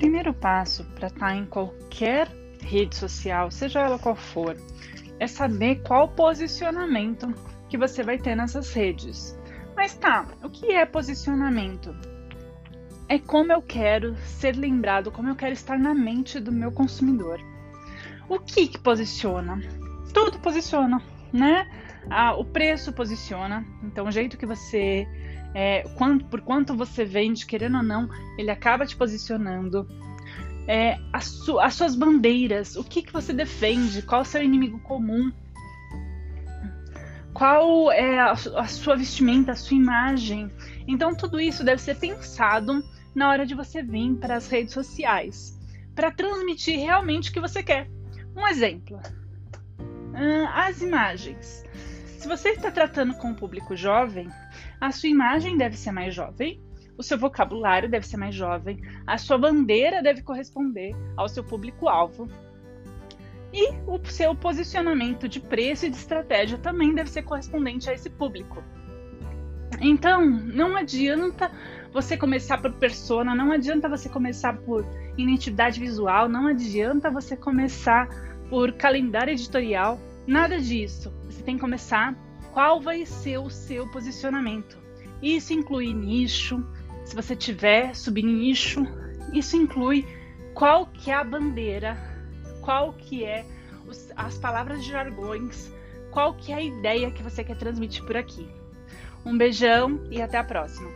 primeiro passo para estar tá em qualquer rede social, seja ela qual for, é saber qual posicionamento que você vai ter nessas redes. Mas tá, o que é posicionamento? É como eu quero ser lembrado, como eu quero estar na mente do meu consumidor. O que que posiciona? Tudo posiciona, né? O preço posiciona, então o jeito que você, é, quanto, por quanto você vende, querendo ou não, ele acaba te posicionando. É, as, su as suas bandeiras, o que, que você defende, qual o seu inimigo comum, qual é a, a sua vestimenta, a sua imagem. Então, tudo isso deve ser pensado na hora de você vir para as redes sociais, para transmitir realmente o que você quer. Um exemplo: as imagens. Se você está tratando com um público jovem, a sua imagem deve ser mais jovem, o seu vocabulário deve ser mais jovem, a sua bandeira deve corresponder ao seu público-alvo. E o seu posicionamento de preço e de estratégia também deve ser correspondente a esse público. Então, não adianta você começar por persona, não adianta você começar por identidade visual, não adianta você começar por calendário editorial, nada disso. Você tem que começar qual vai ser o seu posicionamento. Isso inclui nicho, se você tiver subnicho, isso inclui qual que é a bandeira, qual que é os, as palavras de jargões, qual que é a ideia que você quer transmitir por aqui. Um beijão e até a próxima.